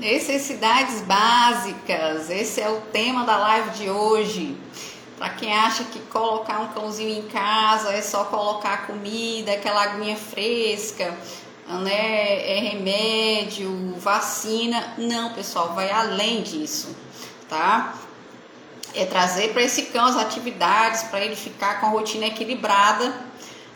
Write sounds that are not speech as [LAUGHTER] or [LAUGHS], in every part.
Necessidades básicas, esse é o tema da live de hoje. Para quem acha que colocar um cãozinho em casa é só colocar comida, aquela aguinha fresca, né, é remédio, vacina. Não, pessoal, vai além disso, tá? É trazer para esse cão as atividades para ele ficar com a rotina equilibrada,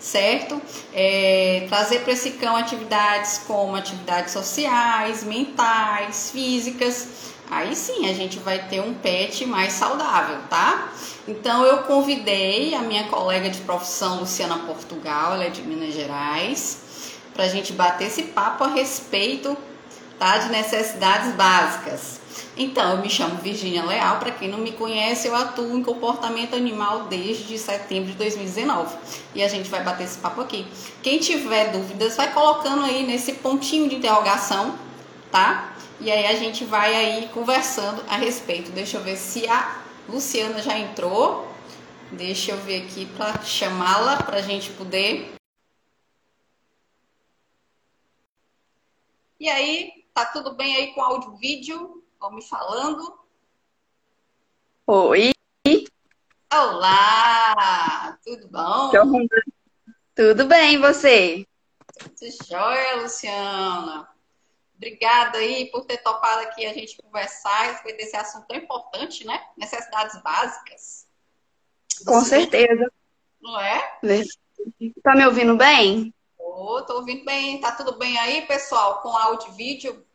certo? É, trazer para esse cão atividades como atividades sociais, mentais, físicas. Aí sim a gente vai ter um pet mais saudável, tá? Então eu convidei a minha colega de profissão Luciana Portugal, ela é de Minas Gerais para a gente bater esse papo a respeito tá, de necessidades básicas. Então, eu me chamo Virginia Leal, para quem não me conhece, eu atuo em comportamento animal desde setembro de 2019. E a gente vai bater esse papo aqui. Quem tiver dúvidas, vai colocando aí nesse pontinho de interrogação, tá? E aí a gente vai aí conversando a respeito. Deixa eu ver se a Luciana já entrou. Deixa eu ver aqui para chamá-la para a gente poder E aí, tá tudo bem aí com áudio vídeo? Vão me falando. Oi. Olá, tudo bom? Tudo bem, você? Tudo jóia, Luciana. Obrigada aí por ter topado aqui a gente conversar a respeito desse assunto tão importante, né? Necessidades básicas. Com certeza. Não é? Tá me ouvindo bem? Tô, tô ouvindo bem. Tá tudo bem aí, pessoal, com áudio e vídeo?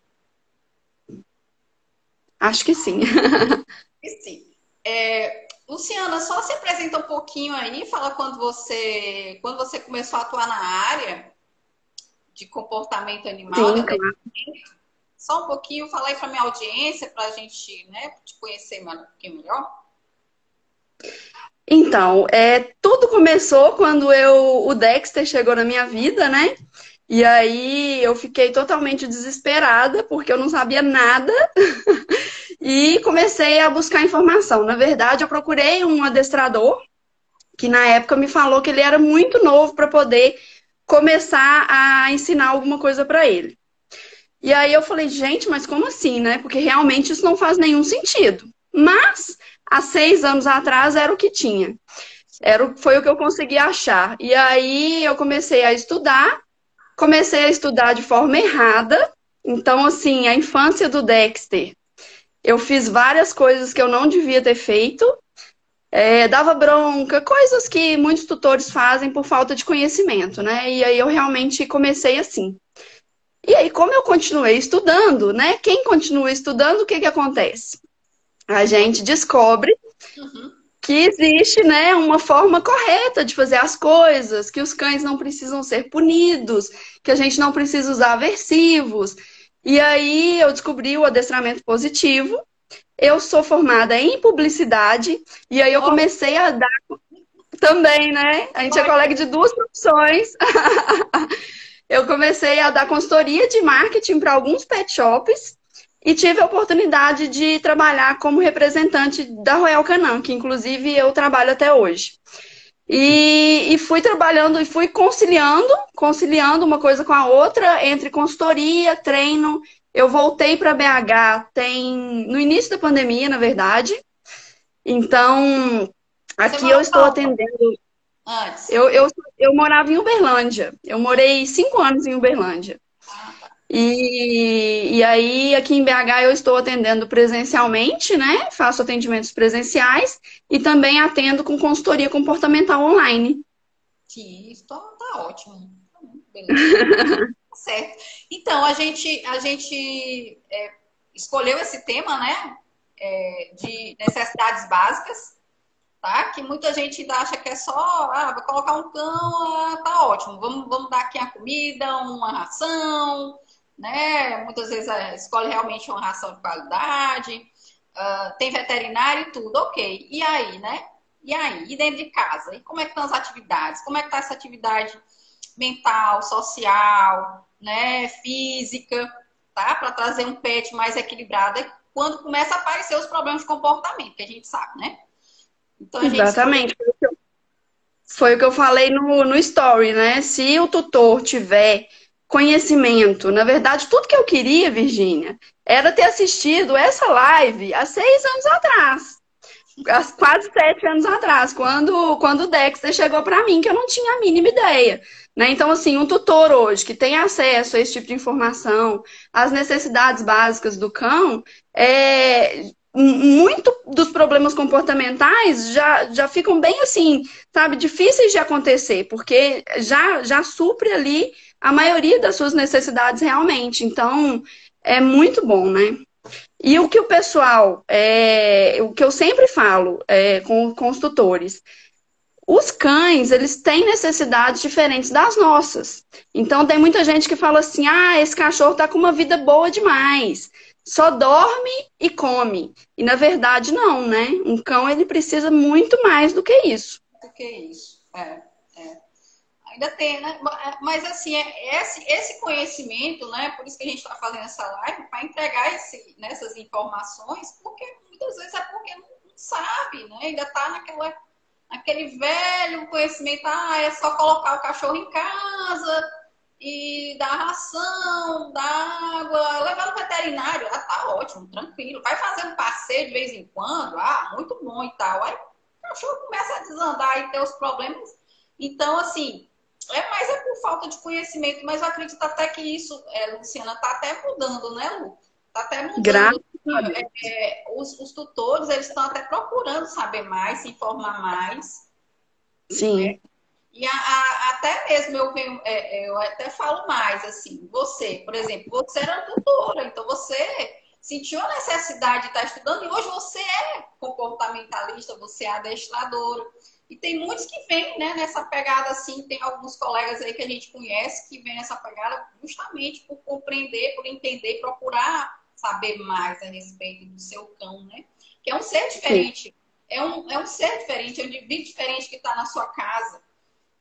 Acho que sim. [LAUGHS] sim. É, Luciana, só se apresenta um pouquinho aí, fala quando você, quando você começou a atuar na área de comportamento animal. Sim, claro. Só um pouquinho, fala aí para minha audiência, para a gente né, te conhecer um pouquinho melhor. Então, é, tudo começou quando eu, o Dexter chegou na minha vida, né? E aí eu fiquei totalmente desesperada, porque eu não sabia nada, [LAUGHS] e comecei a buscar informação. Na verdade, eu procurei um adestrador, que na época me falou que ele era muito novo para poder começar a ensinar alguma coisa para ele. E aí eu falei, gente, mas como assim, né? Porque realmente isso não faz nenhum sentido. Mas há seis anos atrás era o que tinha. Era, foi o que eu consegui achar. E aí eu comecei a estudar, comecei a estudar de forma errada. Então, assim, a infância do Dexter, eu fiz várias coisas que eu não devia ter feito. É, dava bronca, coisas que muitos tutores fazem por falta de conhecimento, né? E aí eu realmente comecei assim. E aí, como eu continuei estudando, né? Quem continua estudando, o que, que acontece? a gente descobre uhum. Que existe né, uma forma correta de fazer as coisas, que os cães não precisam ser punidos, que a gente não precisa usar aversivos. E aí eu descobri o adestramento positivo. Eu sou formada em publicidade e aí eu comecei a dar também, né? A gente é colega de duas profissões. [LAUGHS] eu comecei a dar consultoria de marketing para alguns pet shops e tive a oportunidade de trabalhar como representante da Royal Canin, que inclusive eu trabalho até hoje. E, e, fui trabalhando e fui conciliando, conciliando uma coisa com a outra, entre consultoria, treino. Eu voltei para BH tem no início da pandemia, na verdade. Então, aqui eu estou atendendo. Antes. Eu, eu, eu morava em Uberlândia. Eu morei cinco anos em Uberlândia. E, e aí, aqui em BH, eu estou atendendo presencialmente, né? Faço atendimentos presenciais e também atendo com consultoria comportamental online. Sim, isso tá, tá ótimo. Beleza. [LAUGHS] certo. Então, a gente, a gente é, escolheu esse tema, né? É, de necessidades básicas, tá? Que muita gente acha que é só, ah, vou colocar um cão, ah, tá ótimo. Vamos, vamos dar aqui a comida, uma ração, né? Muitas vezes escolhe realmente uma ração de qualidade, uh, tem veterinário e tudo, ok. E aí, né? E aí? E dentro de casa? E como é que estão as atividades? Como é que está essa atividade mental, social, né? Física, tá? Para trazer um pet mais equilibrado quando começa a aparecer os problemas de comportamento, que a gente sabe, né? Então, Exatamente. Foi o que eu falei no, no story, né? Se o tutor tiver conhecimento. Na verdade, tudo que eu queria, Virgínia, era ter assistido essa live há seis anos atrás. Quase sete anos atrás, quando, quando o Dexter chegou para mim, que eu não tinha a mínima ideia. Né? Então, assim, um tutor hoje que tem acesso a esse tipo de informação, às necessidades básicas do cão, é, muito dos problemas comportamentais já, já ficam bem assim, sabe, difíceis de acontecer, porque já, já supre ali a maioria das suas necessidades realmente. Então, é muito bom, né? E o que o pessoal, é, o que eu sempre falo é, com, com os tutores, os cães, eles têm necessidades diferentes das nossas. Então, tem muita gente que fala assim: ah, esse cachorro tá com uma vida boa demais. Só dorme e come. E na verdade, não, né? Um cão, ele precisa muito mais do que isso. Do que isso, é. É. Ainda tem, né? Mas assim, é esse, esse conhecimento, né? Por isso que a gente está fazendo essa live, para entregar esse, nessas informações, porque muitas vezes é porque não sabe, né? Ainda está naquela aquele velho conhecimento, ah, é só colocar o cachorro em casa e dar ração, dar água, levar no veterinário, ah, tá ótimo, tranquilo. Vai fazer um passeio de vez em quando, ah, muito bom e tal. Aí o cachorro começa a desandar e ter os problemas. Então, assim, é mais é por falta de conhecimento, mas eu acredito até que isso, é, Luciana, tá até mudando, né, Lu? Tá até mudando. Graças é, é, os, os, tutores eles estão até procurando saber mais, se informar mais. Sim. Né? E a, a, até mesmo eu, venho, é, é, eu até falo mais, assim, você, por exemplo, você era tutora, então você sentiu a necessidade de estar estudando e hoje você é comportamentalista, você é adestradora. E tem muitos que vêm né, nessa pegada assim, tem alguns colegas aí que a gente conhece que vêm nessa pegada justamente por compreender, por entender, procurar saber mais a respeito do seu cão, né? Que é um ser diferente. É um, é um ser diferente, é um indivíduo diferente que está na sua casa,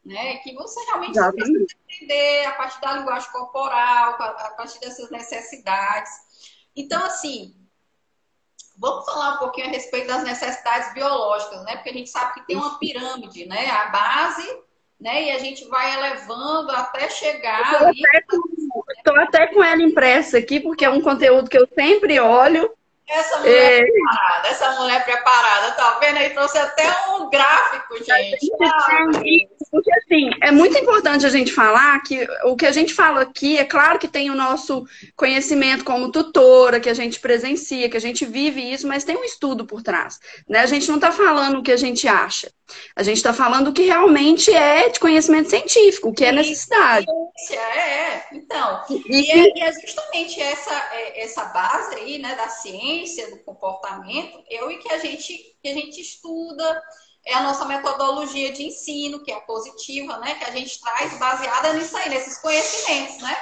né? Que você realmente precisa entender a partir da linguagem corporal, a partir dessas necessidades. Então, assim, vamos falar um pouquinho a respeito das necessidades biológicas, né? Porque a gente sabe que tem uma pirâmide, né? A base, né? E a gente vai elevando até chegar. Estou até com ela impressa aqui, porque é um conteúdo que eu sempre olho. Essa mulher é... preparada, essa mulher preparada, tá vendo aí? Trouxe até um gráfico, gente. Porque assim, é muito importante a gente falar que o que a gente fala aqui, é claro que tem o nosso conhecimento como tutora, que a gente presencia, que a gente vive isso, mas tem um estudo por trás. Né? A gente não está falando o que a gente acha. A gente está falando o que realmente é de conhecimento científico, o que é necessidade. É, é. Então, e é, é, justamente essa, é, essa base aí, né, da ciência, do comportamento, eu e que a gente, que a gente estuda, é a nossa metodologia de ensino, que é positiva, né, que a gente traz baseada nisso aí, nesses conhecimentos, né?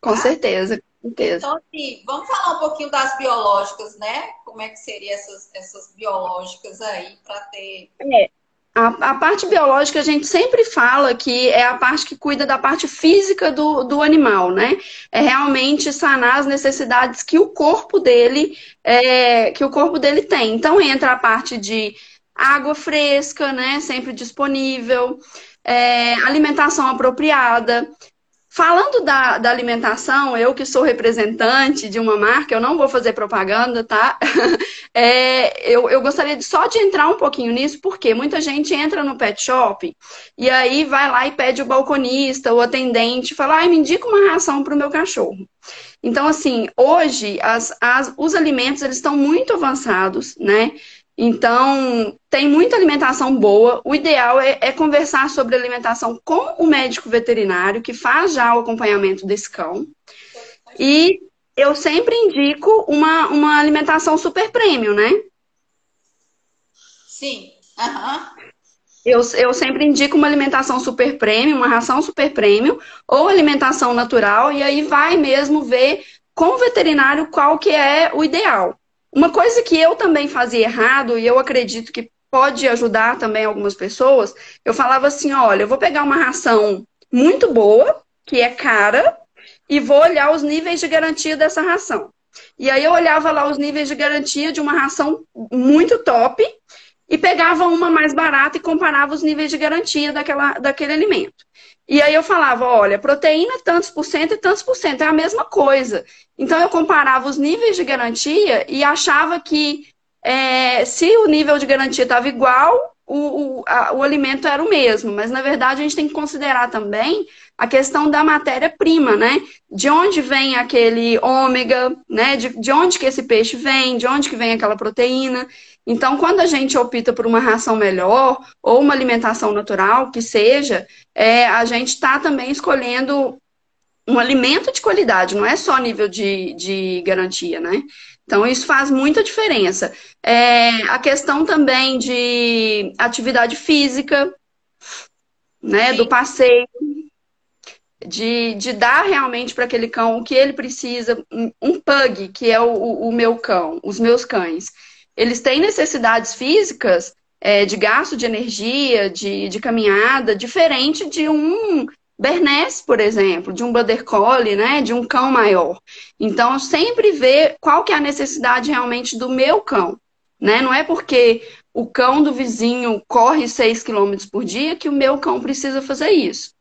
Com tá? certeza. Então, assim, vamos falar um pouquinho das biológicas, né? Como é que seriam essas, essas biológicas aí para ter. É. A, a, parte biológica a gente sempre fala que é a parte que cuida da parte física do, do animal, né? É realmente sanar as necessidades que o corpo dele é, que o corpo dele tem. Então entra a parte de água fresca, né? Sempre disponível, é, alimentação apropriada, Falando da, da, alimentação, eu que sou representante de uma marca, eu não vou fazer propaganda, tá? [LAUGHS] É, eu, eu gostaria de, só de entrar um pouquinho nisso, porque muita gente entra no pet shop e aí vai lá e pede o balconista, o atendente, fala, ai, me indica uma ração para o meu cachorro. Então, assim, hoje as, as, os alimentos eles estão muito avançados, né? Então, tem muita alimentação boa. O ideal é, é, conversar sobre alimentação com o médico veterinário, que faz já o acompanhamento desse cão. E eu sempre indico uma, uma alimentação super premium, né? Sim. Uhum. Eu, eu sempre indico uma alimentação super premium, uma ração super premium, ou alimentação natural, e aí vai mesmo ver com o veterinário qual que é o ideal. Uma coisa que eu também fazia errado, e eu acredito que pode ajudar também algumas pessoas, eu falava assim: olha, eu vou pegar uma ração muito boa, que é cara, e vou olhar os níveis de garantia dessa ração. E aí eu olhava lá os níveis de garantia de uma ração muito top e pegava uma mais barata e comparava os níveis de garantia daquela, daquele alimento. E aí eu falava, olha, proteína tantos por cento e tantos por cento, é a mesma coisa. Então eu comparava os níveis de garantia e achava que é, se o nível de garantia estava igual, o, o, a, o alimento era o mesmo. Mas na verdade a gente tem que considerar também a questão da matéria-prima, né? De onde vem aquele ômega, né? De, de onde que esse peixe vem, de onde que vem aquela proteína. Então, quando a gente opta por uma ração melhor ou uma alimentação natural, que seja, é, a gente está também escolhendo um alimento de qualidade, não é só nível de, de garantia, né? Então, isso faz muita diferença. É, a questão também de atividade física, né? Sim. Do passeio, de, de dar realmente para aquele cão o que ele precisa, um pug, que é o, o meu cão, os meus cães eles têm necessidades físicas é, de gasto de energia, de, de caminhada, diferente de um Bernese, por exemplo, de um Border Collie, né, de um cão maior. Então, sempre ver qual que é a necessidade realmente do meu cão. Né? Não é porque o cão do vizinho corre 6 km por dia que o meu cão precisa fazer isso.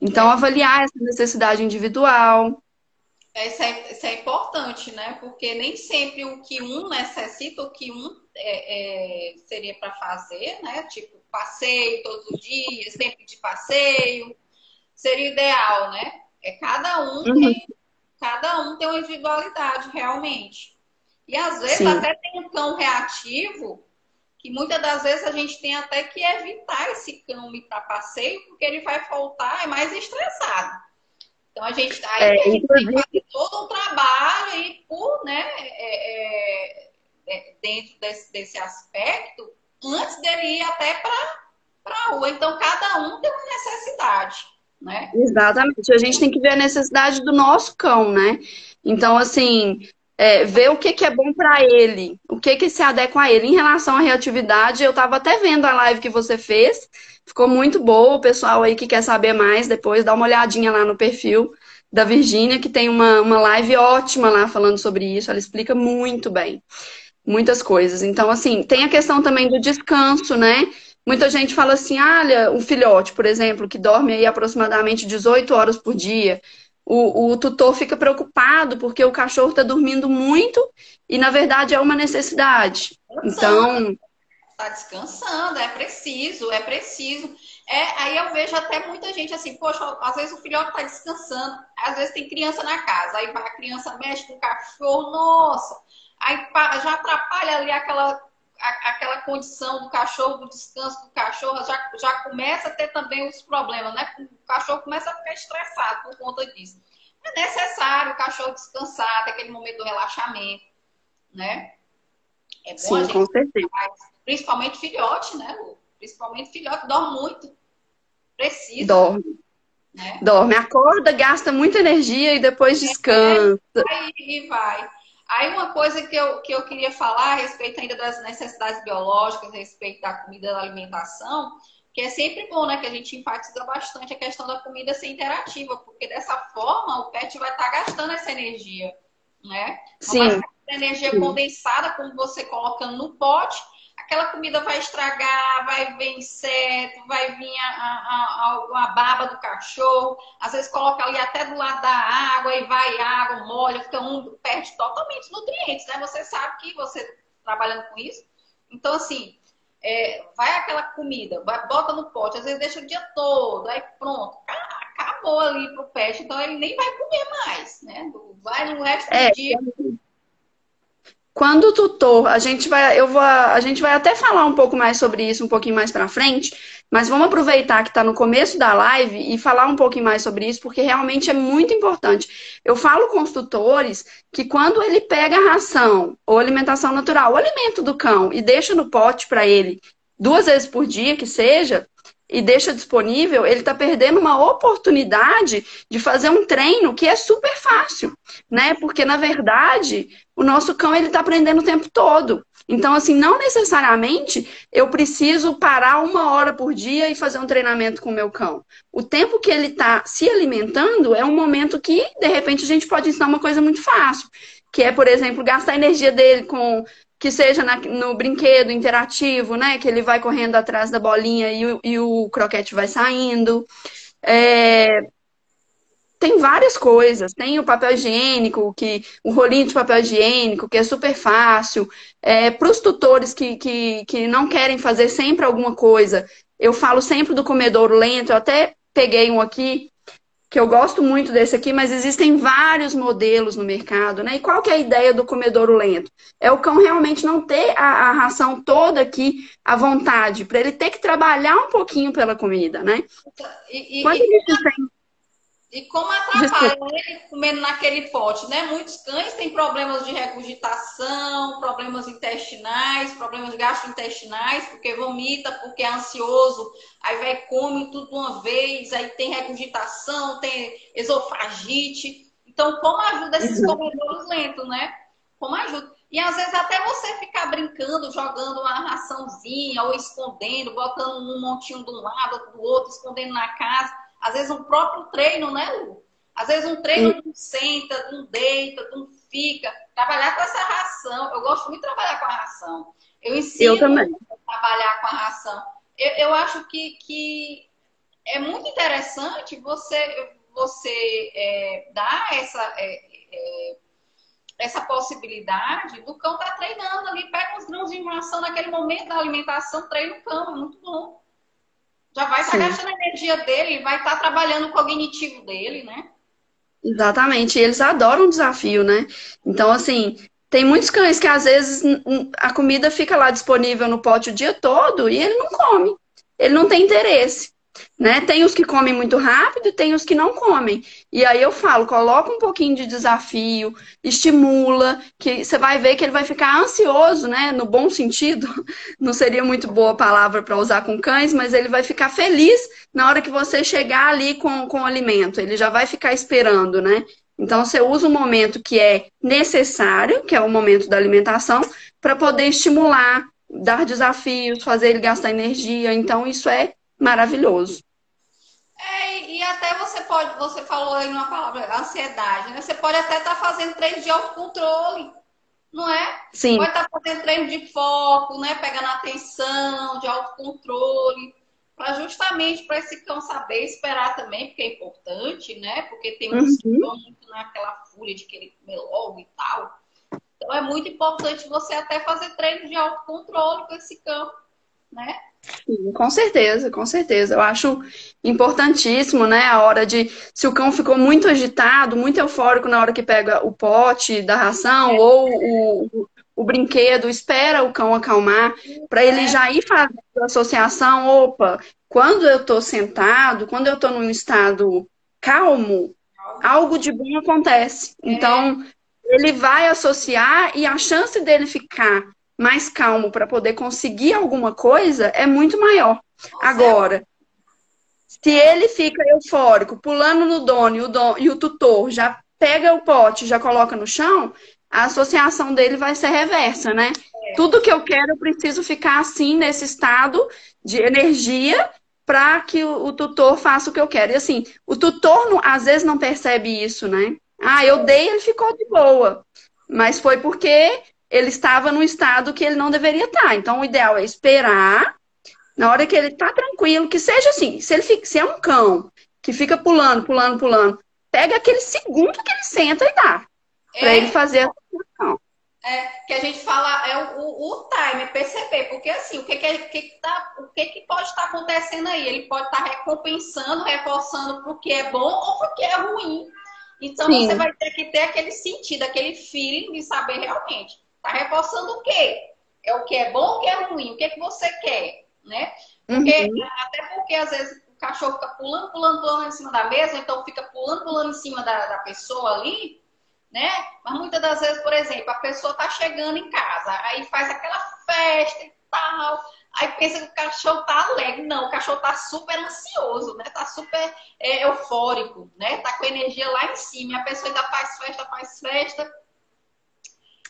Então, avaliar essa necessidade individual, isso é, isso é importante, né? Porque nem sempre o que um necessita, o que um é, é, seria para fazer, né? Tipo, passeio todos os dias, tempo de passeio, seria ideal, né? É cada um uhum. tem, cada um tem uma individualidade realmente. E às vezes Sim. até tem um cão reativo, que muitas das vezes a gente tem até que evitar esse cão ir para passeio, porque ele vai voltar é mais estressado. Então a gente, aí é, a gente tem que fazer todo um trabalho aí por, né, é, é, é, dentro desse, desse aspecto, antes dele ir até para a rua. Então cada um tem uma necessidade. Né? Exatamente. A gente tem que ver a necessidade do nosso cão, né? Então, assim, é, ver o que, que é bom para ele, o que, que se adequa a ele. Em relação à reatividade, eu estava até vendo a live que você fez, Ficou muito boa. O pessoal aí que quer saber mais, depois dá uma olhadinha lá no perfil da Virgínia, que tem uma, uma live ótima lá falando sobre isso. Ela explica muito bem. Muitas coisas. Então, assim, tem a questão também do descanso, né? Muita gente fala assim, olha, um filhote, por exemplo, que dorme aí aproximadamente 18 horas por dia. O, o tutor fica preocupado porque o cachorro está dormindo muito e, na verdade, é uma necessidade. Então, Tá descansando, é preciso, é preciso. É, aí eu vejo até muita gente assim, poxa, às vezes o filhote tá descansando, às vezes tem criança na casa, aí a criança mexe com o cachorro, nossa, aí já atrapalha ali aquela, aquela condição do cachorro, do descanso do cachorro, já, já começa a ter também os problemas, né? O cachorro começa a ficar estressado por conta disso. É necessário o cachorro descansar, ter aquele momento do relaxamento, né? É bom Sim, a gente com certeza. Principalmente filhote, né, Lu? Principalmente filhote, dorme muito. Precisa. Dorme. Né? Dorme, acorda, gasta muita energia e depois descansa. É, e vai. Aí uma coisa que eu, que eu queria falar a respeito ainda das necessidades biológicas, a respeito da comida da alimentação, que é sempre bom, né? Que a gente enfatiza bastante a questão da comida ser interativa, porque dessa forma o pet vai estar tá gastando essa energia, né? Sim. Vai energia Sim. condensada, como você colocando no pote, aquela comida vai estragar, vai vir inseto, vai vir a, a, a, a, baba do cachorro, às vezes coloca ali até do lado da água e vai água, molha, fica úmido, perde totalmente nutrientes, né? Você sabe que você trabalhando com isso. Então, assim, é, vai aquela comida, vai, bota no pote, às vezes deixa o dia todo, aí pronto, acabou ali pro peixe, então ele nem vai comer mais, né? Vai no resto do é, dia. Quando o tutor, a gente vai, eu vou, a gente vai até falar um pouco mais sobre isso um pouquinho mais para frente, mas vamos aproveitar que está no começo da live e falar um pouquinho mais sobre isso, porque realmente é muito importante. Eu falo com os tutores que quando ele pega a ração ou alimentação natural, o alimento do cão e deixa no pote para ele duas vezes por dia, que seja, e deixa disponível, ele está perdendo uma oportunidade de fazer um treino que é super fácil, né? Porque na verdade o nosso cão ele está aprendendo o tempo todo. Então, assim, não necessariamente eu preciso parar uma hora por dia e fazer um treinamento com o meu cão. O tempo que ele está se alimentando é um momento que, de repente, a gente pode ensinar uma coisa muito fácil, que é, por exemplo, gastar a energia dele com que seja na, no brinquedo interativo, né? Que ele vai correndo atrás da bolinha e o, e o croquete vai saindo. É, tem várias coisas. Tem o papel higiênico, que o rolinho de papel higiênico, que é super fácil. É, Para os tutores que, que, que não querem fazer sempre alguma coisa, eu falo sempre do comedouro lento. Eu até peguei um aqui, que eu gosto muito desse aqui, mas existem vários modelos no mercado, né? E qual que é a ideia do comedouro lento? É o cão realmente não ter a, a ração toda aqui à vontade, para ele ter que trabalhar um pouquinho pela comida, né? E, e, Quando e... ele tem e como atrapalha ele comendo naquele pote, né? Muitos cães têm problemas de regurgitação, problemas intestinais, problemas gastrointestinais, porque vomita, porque é ansioso, aí vai come tudo de uma vez, aí tem regurgitação, tem esofagite. Então, como ajuda esses uhum. comedores lentos, né? Como ajuda. E às vezes até você ficar brincando, jogando uma raçãozinha, ou escondendo, botando um montinho de um lado, do outro, escondendo na casa às vezes um próprio treino, né, Lu? Às vezes um treino não senta, não deita, não fica. Trabalhar com essa ração. Eu gosto muito de trabalhar com a ração. Eu ensino eu também. a trabalhar com a ração. Eu, eu acho que, que é muito interessante você, você é, dar essa, é, é, essa possibilidade do cão estar tá treinando ali, pega uns grãos de maçã naquele momento da alimentação, treina o cão, é muito bom. Já vai estar gastando a energia dele, vai estar trabalhando o cognitivo dele, né? Exatamente, e eles adoram o desafio, né? Então, assim, tem muitos cães que às vezes a comida fica lá disponível no pote o dia todo e ele não come. Ele não tem interesse. Né? Tem os que comem muito rápido e tem os que não comem. E aí eu falo, coloca um pouquinho de desafio, estimula, que você vai ver que ele vai ficar ansioso, né? No bom sentido. [LAUGHS] Não seria muito boa palavra para usar com cães, mas ele vai ficar feliz na hora que você chegar ali com, com o alimento. Ele já vai ficar esperando, né? Então você usa o momento que é necessário, que é o momento da alimentação, para poder estimular, dar desafios, fazer ele gastar energia. Então isso é maravilhoso. É, e até você pode, você falou aí uma palavra, ansiedade, né? Você pode até estar tá fazendo treino de autocontrole, não é? Sim. Pode estar tá fazendo treino de foco, né? Pegando atenção, de autocontrole, para justamente para esse cão saber esperar também, porque é importante, né? Porque tem uns uhum. que vão muito naquela fúria de querer comer logo e tal. Então é muito importante você até fazer treino de autocontrole com esse cão, né? Sim, com certeza, com certeza. Eu acho importantíssimo, né, a hora de se o cão ficou muito agitado, muito eufórico na hora que pega o pote da ração é. ou o, o brinquedo, espera o cão acalmar para ele já ir fazendo a associação, opa, quando eu estou sentado, quando eu estou num estado calmo, algo de bom acontece. É. Então, ele vai associar e a chance dele ficar mais calmo para poder conseguir alguma coisa é muito maior. Agora, se ele fica eufórico, pulando no dono e o, dono, e o tutor já pega o pote, já coloca no chão, a associação dele vai ser reversa, né? É. Tudo que eu quero, eu preciso ficar assim, nesse estado de energia, para que o, o, tutor faça o que eu quero. E assim, o tutor não, às vezes não percebe isso, né? Ah, eu dei, ele ficou de boa. Mas foi porque ele estava no estado que ele não deveria estar. Então, o ideal é esperar, na hora que ele está tranquilo, que seja assim. Se ele fica, se é um cão que fica pulando, pulando, pulando, pega aquele segundo que ele senta e dá. Para é, ele fazer a função. É, que a gente fala, é o, o, o time, perceber, porque assim, o que, que, que, que tá, o que, que pode estar acontecendo aí? Ele pode estar recompensando, reforçando porque é bom ou porque é ruim. Então Sim. você vai ter que ter aquele sentido, aquele feeling de saber realmente Tá reforçando o quê? É o que é bom ou o que é ruim? O que, é que você quer? Né? Porque, uhum. Até porque às vezes o cachorro fica pulando, pulando, pulando em cima da mesa, então fica pulando, pulando em cima da, da pessoa ali, né? Mas muitas das vezes, por exemplo, a pessoa tá chegando em casa, aí faz aquela festa e tal, aí pensa que o cachorro tá alegre. Não, o cachorro tá super ansioso, né? Tá super é, eufórico, né? Tá com energia lá em cima. E a pessoa ainda faz festa, faz festa.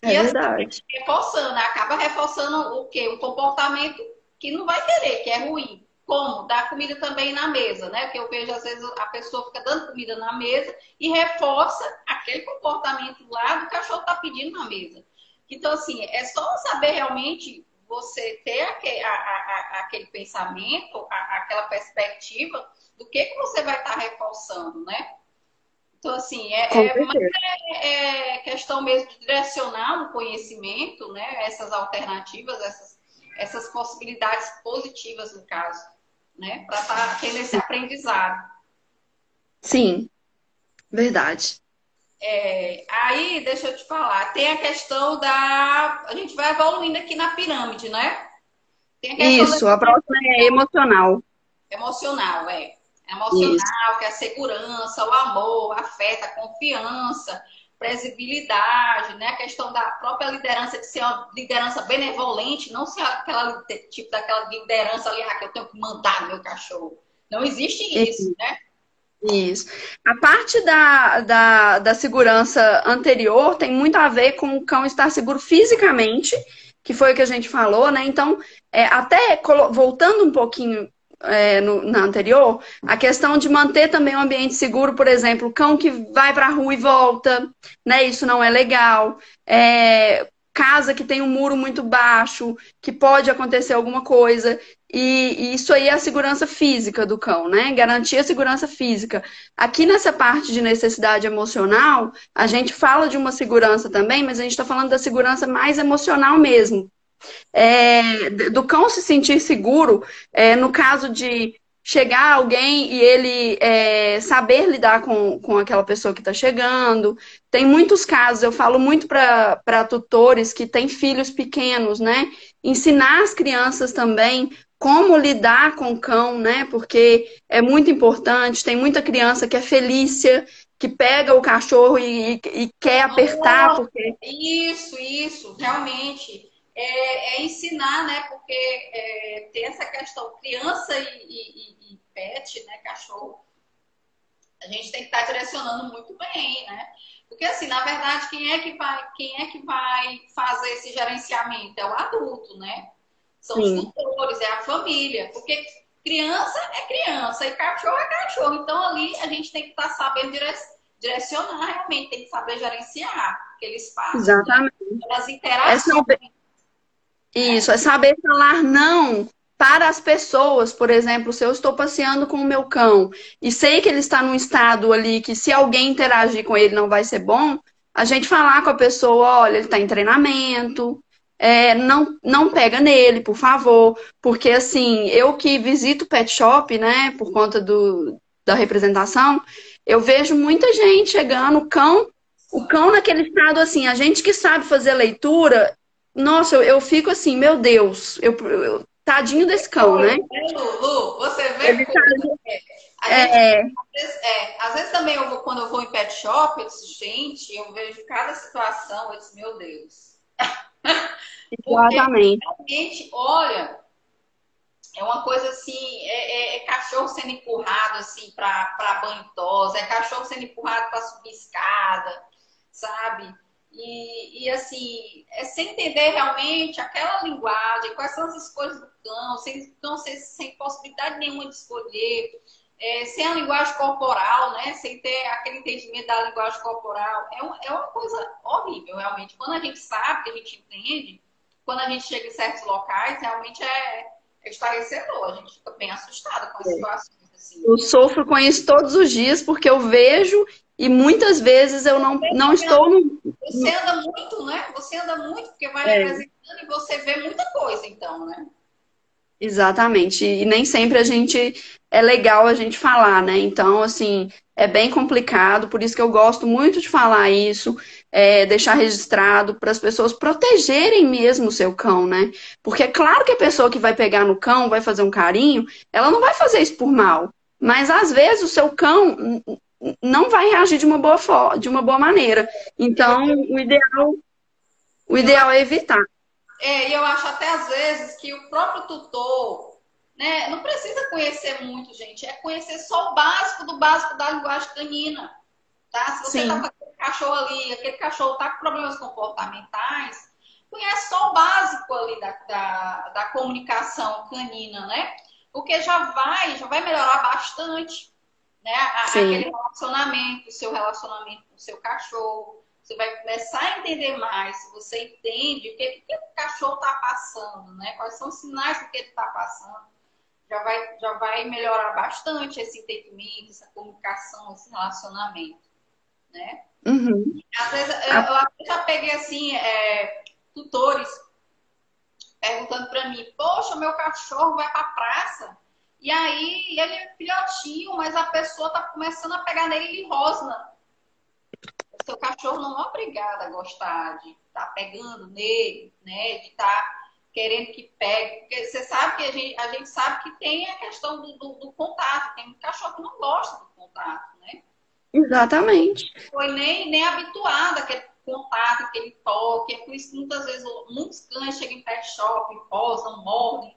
É e assim, verdade. reforçando, acaba reforçando o quê? O comportamento que não vai querer, que é ruim. Como? Dar comida também na mesa, né? Porque eu vejo, às vezes, a pessoa fica dando comida na mesa e reforça aquele comportamento lá do cachorro tá pedindo na mesa. Então, assim, é só saber realmente você ter aquele, a, a, aquele pensamento, a, aquela perspectiva do que, que você vai estar tá reforçando, né? Então, assim, é, é, é, é, questão mesmo de direcionar o conhecimento, né? Essas alternativas, essas, essas possibilidades positivas, no caso, né? Para estar tá tendo esse aprendizado. Sim, verdade. É, aí, deixa eu te falar, tem a questão da. A gente vai evoluindo aqui na pirâmide, né? Isso, da... a próxima é emocional. Emocional, é emocional, Isso. que é a segurança, o amor, o afeto, a confiança, previsibilidade, né? A questão da própria liderança de ser uma liderança benevolente, não ser aquela tipo daquela liderança ali, ah, que eu tenho que mandar no meu cachorro. Não existe isso, isso. né? Isso. A parte da, da, da segurança anterior tem muito a ver com o cão estar seguro fisicamente, que foi o que a gente falou, né? Então, é, até voltando um pouquinho é, no, na anterior, a questão de manter também um ambiente seguro, por exemplo, o cão que vai para a rua e volta, né? Isso não é legal. É, casa que tem um muro muito baixo, que pode acontecer alguma coisa. E, e, isso aí é a segurança física do cão, né? Garantir a segurança física. Aqui nessa parte de necessidade emocional, a gente fala de uma segurança também, mas a gente está falando da segurança mais emocional mesmo, é, do cão se sentir seguro, é, no caso de chegar alguém e ele é, saber lidar com, com aquela pessoa que está chegando. Tem muitos casos, eu falo muito para tutores que têm filhos pequenos, né? Ensinar as crianças também como lidar com o cão, né? Porque é muito importante. Tem muita criança que é felícia, que pega o cachorro e, e quer apertar. Porque... Isso, isso, realmente é, é ensinar, né? Porque é, tem essa questão criança e, e, e, pet, né? Cachorro. A gente tem que estar tá direcionando muito bem, né? Porque assim, na verdade, quem é que vai, quem é que vai fazer esse gerenciamento? É o adulto, né? São Sim. os tutores, é a família. Porque criança é criança e cachorro é cachorro. Então ali a gente tem que estar tá sabendo direcionar realmente, tem que saber gerenciar aquele espaço. Né? Exatamente. Né? As interações. Isso, é saber falar não para as pessoas, por exemplo, se eu estou passeando com o meu cão e sei que ele está num estado ali que se alguém interagir com ele não vai ser bom, a gente falar com a pessoa, olha, ele está em treinamento, é, não, não pega nele, por favor, porque assim, eu que visito pet shop, né, por conta do, da representação, eu vejo muita gente chegando, o cão, o cão naquele estado assim, a gente que sabe fazer leitura, nossa, eu, eu fico assim, meu Deus, eu, eu tadinho desse cão, né? Lu, você vê Ele tá... é, é... Às, vezes, é, às vezes também eu vou, quando eu vou em pet shop, eu disse, gente, eu vejo cada situação, eu disse, meu Deus. [LAUGHS] Exatamente. Porque, realmente, olha, é uma coisa assim, é, é, é cachorro sendo empurrado assim para banho tosa, é cachorro sendo empurrado para subir escada, sabe? E, e, assim, é sem entender realmente aquela linguagem, quais são as escolhas do cão, sem, cão sem, sem possibilidade nenhuma de escolher, é, sem a linguagem corporal, né? Sem ter aquele entendimento da linguagem corporal. É, um, é uma coisa horrível, realmente. Quando a gente sabe, que a gente entende, quando a gente chega em certos locais, realmente é, é estarrecedor. A gente fica bem assustada com as é. situações. Assim. Eu sofro com isso todos os dias, porque eu vejo e muitas vezes eu não, não estou no. Você anda muito, né? Você anda muito, porque vai é. representando e você vê muita coisa, então, né? Exatamente. E nem sempre a gente é legal a gente falar, né? Então, assim, é bem complicado, por isso que eu gosto muito de falar isso, é, deixar registrado para as pessoas protegerem mesmo o seu cão, né? Porque é claro que a pessoa que vai pegar no cão, vai fazer um carinho, ela não vai fazer isso por mal. Mas às vezes o seu cão não vai reagir de uma boa forma, de uma boa maneira. Então, o ideal, o ideal é evitar. É, e eu acho até às vezes que o próprio tutor, né, não precisa conhecer muito, gente, é conhecer só o básico do básico da linguagem canina. Tá? Se você Sim. tá com aquele cachorro ali, aquele cachorro tá com problemas comportamentais, conhece só o básico ali da, da, da comunicação canina, né? Porque já vai, já vai melhorar bastante né? aquele relacionamento, o seu relacionamento com o seu cachorro, você vai começar a entender mais, se você entende o que, que o cachorro está passando, né? Quais são os sinais do que ele está passando, já vai, já vai melhorar bastante esse entendimento, essa comunicação, esse relacionamento, né? Uhum. Às vezes, eu, eu já peguei, assim, é, tutores perguntando para mim, poxa, meu cachorro vai para praça, e aí ele é filhotinho, mas a pessoa está começando a pegar nele e rosna seu cachorro não é obrigado a gostar de estar tá pegando nele, né? De estar tá querendo que pegue. Porque você sabe que a gente, a gente sabe que tem a questão do, do, do contato. Tem um cachorro que não gosta do contato, né? Exatamente. Foi nem, nem habituado àquele contato, aquele toque. É por isso que muitas vezes muitos cães chegam em pet shop, posam, mordem.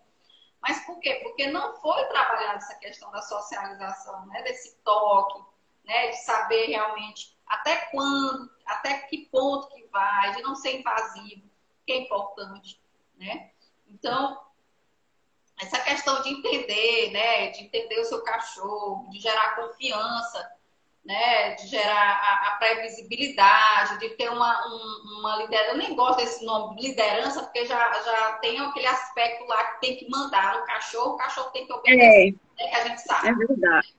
Mas por quê? Porque não foi trabalhada essa questão da socialização, né? Desse toque, né? De saber realmente até quando, até que ponto que vai, de não ser invasivo, que é importante, né? Então, essa questão de entender, né, de entender o seu cachorro, de gerar confiança, né, de gerar a, a previsibilidade, de ter uma, um, uma liderança. Eu nem gosto desse nome, liderança, porque já, já tem aquele aspecto lá que tem que mandar no cachorro, o cachorro tem que obedecer, é, né, que a gente sabe. É verdade.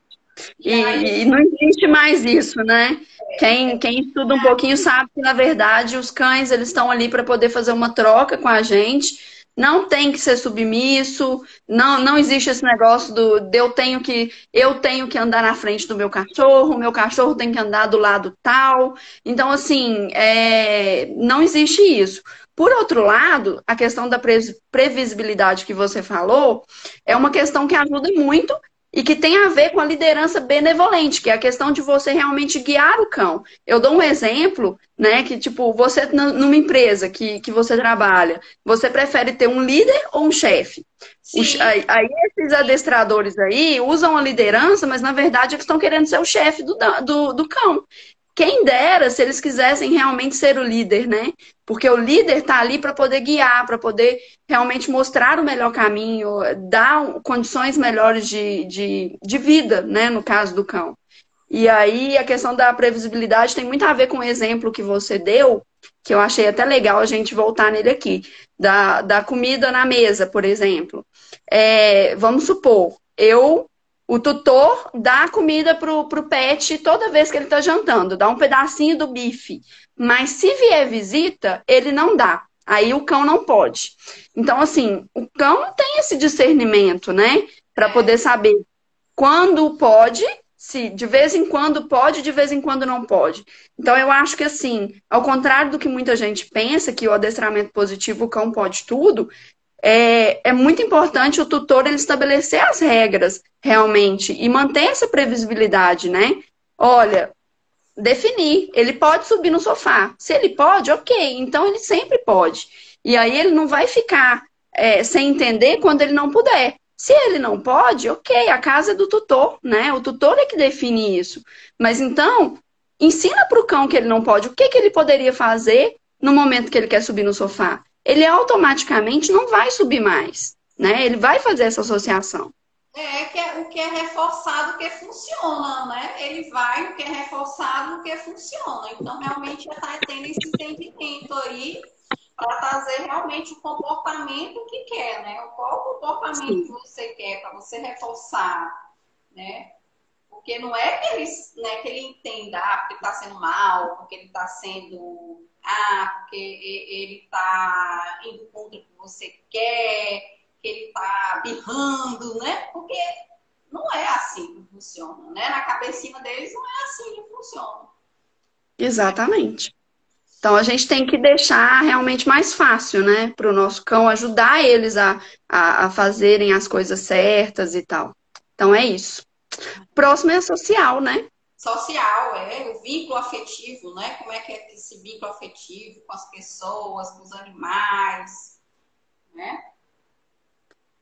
E, e, não existe mais isso, né? Quem, quem estuda um pouquinho sabe que, na verdade, os cães eles estão ali para poder fazer uma troca com a gente. Não tem que ser submisso, não, não existe esse negócio do de eu tenho que eu tenho que andar na frente do meu cachorro, meu cachorro tem que andar do lado tal. Então, assim, é, não existe isso. Por outro lado, a questão da previsibilidade que você falou é uma questão que ajuda muito e que tem a ver com a liderança benevolente, que é a questão de você realmente guiar o cão. Eu dou um exemplo, né, que tipo, você numa empresa que, que você trabalha, você prefere ter um líder ou um chefe? Aí, aí, esses adestradores aí usam a liderança, mas na verdade eles estão querendo ser o chefe do, do, do cão. Quem dera se eles quisessem realmente ser o líder, né? Porque o líder está ali para poder guiar, para poder realmente mostrar o melhor caminho, dar condições melhores de, de, de vida, né? No caso do cão. E aí a questão da previsibilidade tem muito a ver com o exemplo que você deu, que eu achei até legal a gente voltar nele aqui, da, da comida na mesa, por exemplo. É, vamos supor, eu o tutor dá comida pro, pro pet toda vez que ele está jantando, dá um pedacinho do bife. Mas se vier visita, ele não dá. Aí o cão não pode. Então, assim, o cão tem esse discernimento, né? Para poder saber quando pode, se de vez em quando pode, de vez em quando não pode. Então, eu acho que, assim, ao contrário do que muita gente pensa, que o adestramento positivo, o cão pode tudo, é, é muito importante o tutor ele estabelecer as regras realmente e manter essa previsibilidade, né? Olha, definir, ele pode subir no sofá. Se ele pode, ok, então ele sempre pode. E aí ele não vai ficar é, sem entender quando ele não puder. Se ele não pode, ok, a casa é do tutor, né? O tutor é que define isso. Mas então, ensina para o cão que ele não pode. O que, que ele poderia fazer no momento que ele quer subir no sofá? Ele automaticamente não vai subir mais, né? Ele vai fazer essa associação. É, que é o que é reforçado, o que funciona, né? Ele vai, o que é reforçado, o que funciona. Então, realmente, está tendo esse entendimento aí para trazer realmente o comportamento que quer, né? Qual o comportamento Sim. que você quer para você reforçar, né? Porque não é que ele, né, que ele entenda, ah, porque está sendo mal, porque ele está sendo ah, porque ele está indo contra o que você quer, que ele está birrando, né? Porque não é assim que funciona, né? Na cabecinha deles não é assim que funciona. Exatamente. Então a gente tem que deixar realmente mais fácil, né? Para o nosso cão ajudar eles a, a, a, fazerem as coisas certas e tal. Então é isso. Próximo é social, né? Social, é o vínculo afetivo, né? Como é que é esse vínculo afetivo com as pessoas, com os animais, né?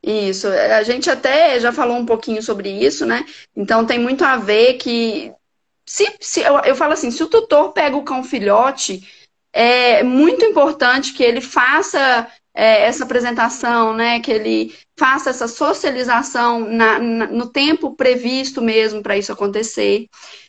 Isso, a gente até já falou um pouquinho sobre isso, né? Então tem muito a ver que se, se eu, eu falo assim, se o tutor pega o cão filhote, é muito importante que ele faça é, essa apresentação, né? Que ele faça essa socialização na, na, no tempo previsto mesmo para isso acontecer.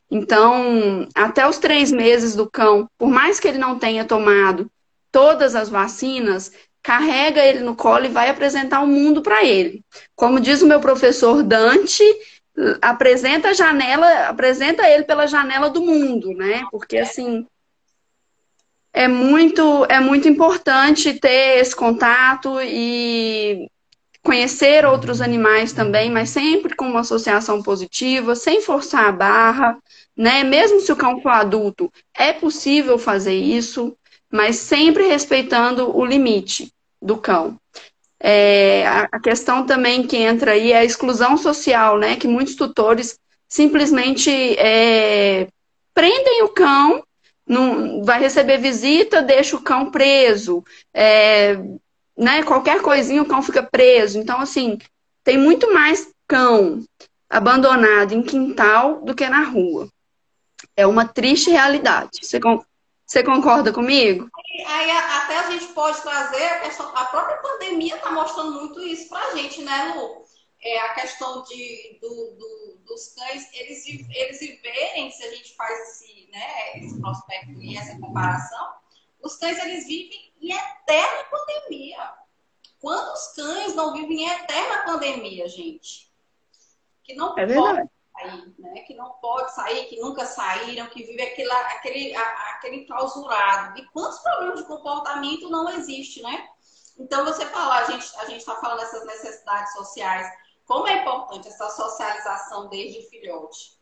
Então, até os três meses do cão, por mais que ele não tenha tomado todas as vacinas, carrega ele no colo e vai apresentar o mundo para ele. Como diz o meu professor Dante, apresenta a janela, apresenta ele pela janela do mundo, né? Porque assim é muito é muito importante ter esse contato e conhecer outros animais também, mas sempre com uma associação positiva, sem forçar a barra, né? Mesmo se o cão for adulto, é possível fazer isso, mas sempre respeitando o limite do cão. É, a questão também que entra aí é a exclusão social, né? Que muitos tutores simplesmente é, prendem o cão, não, vai receber visita, deixa o cão preso. É, né? Qualquer coisinha o cão fica preso. Então, assim, tem muito mais cão abandonado em quintal do que na rua. É uma triste realidade. Você, você concorda comigo? Aí até a gente pode trazer a questão, a própria pandemia está mostrando muito isso para a gente, né, Lu? É a questão de, do, do, dos cães, eles, eles viverem, se a gente faz esse, né, esse prospecto e essa comparação, os cães eles vivem em eterna pandemia. Quantos cães não vivem em eterna pandemia, gente? Que não é verdade sair, né? que não pode sair, que nunca saíram, que vive aquele, aquele, aquele enclausurado. E quantos problemas de comportamento não existe, né? Então, você fala, a gente a está falando dessas necessidades sociais, como é importante essa socialização desde filhote.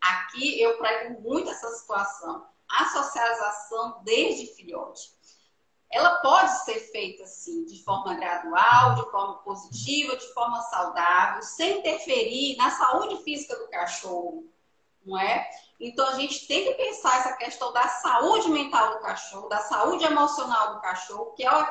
Aqui eu prego muito essa situação, a socialização desde filhote ela pode ser feita assim, de forma gradual, de forma positiva, de forma saudável, sem interferir na saúde física do cachorro, não é? Então a gente tem que pensar essa questão da saúde mental do cachorro, da saúde emocional do cachorro, que é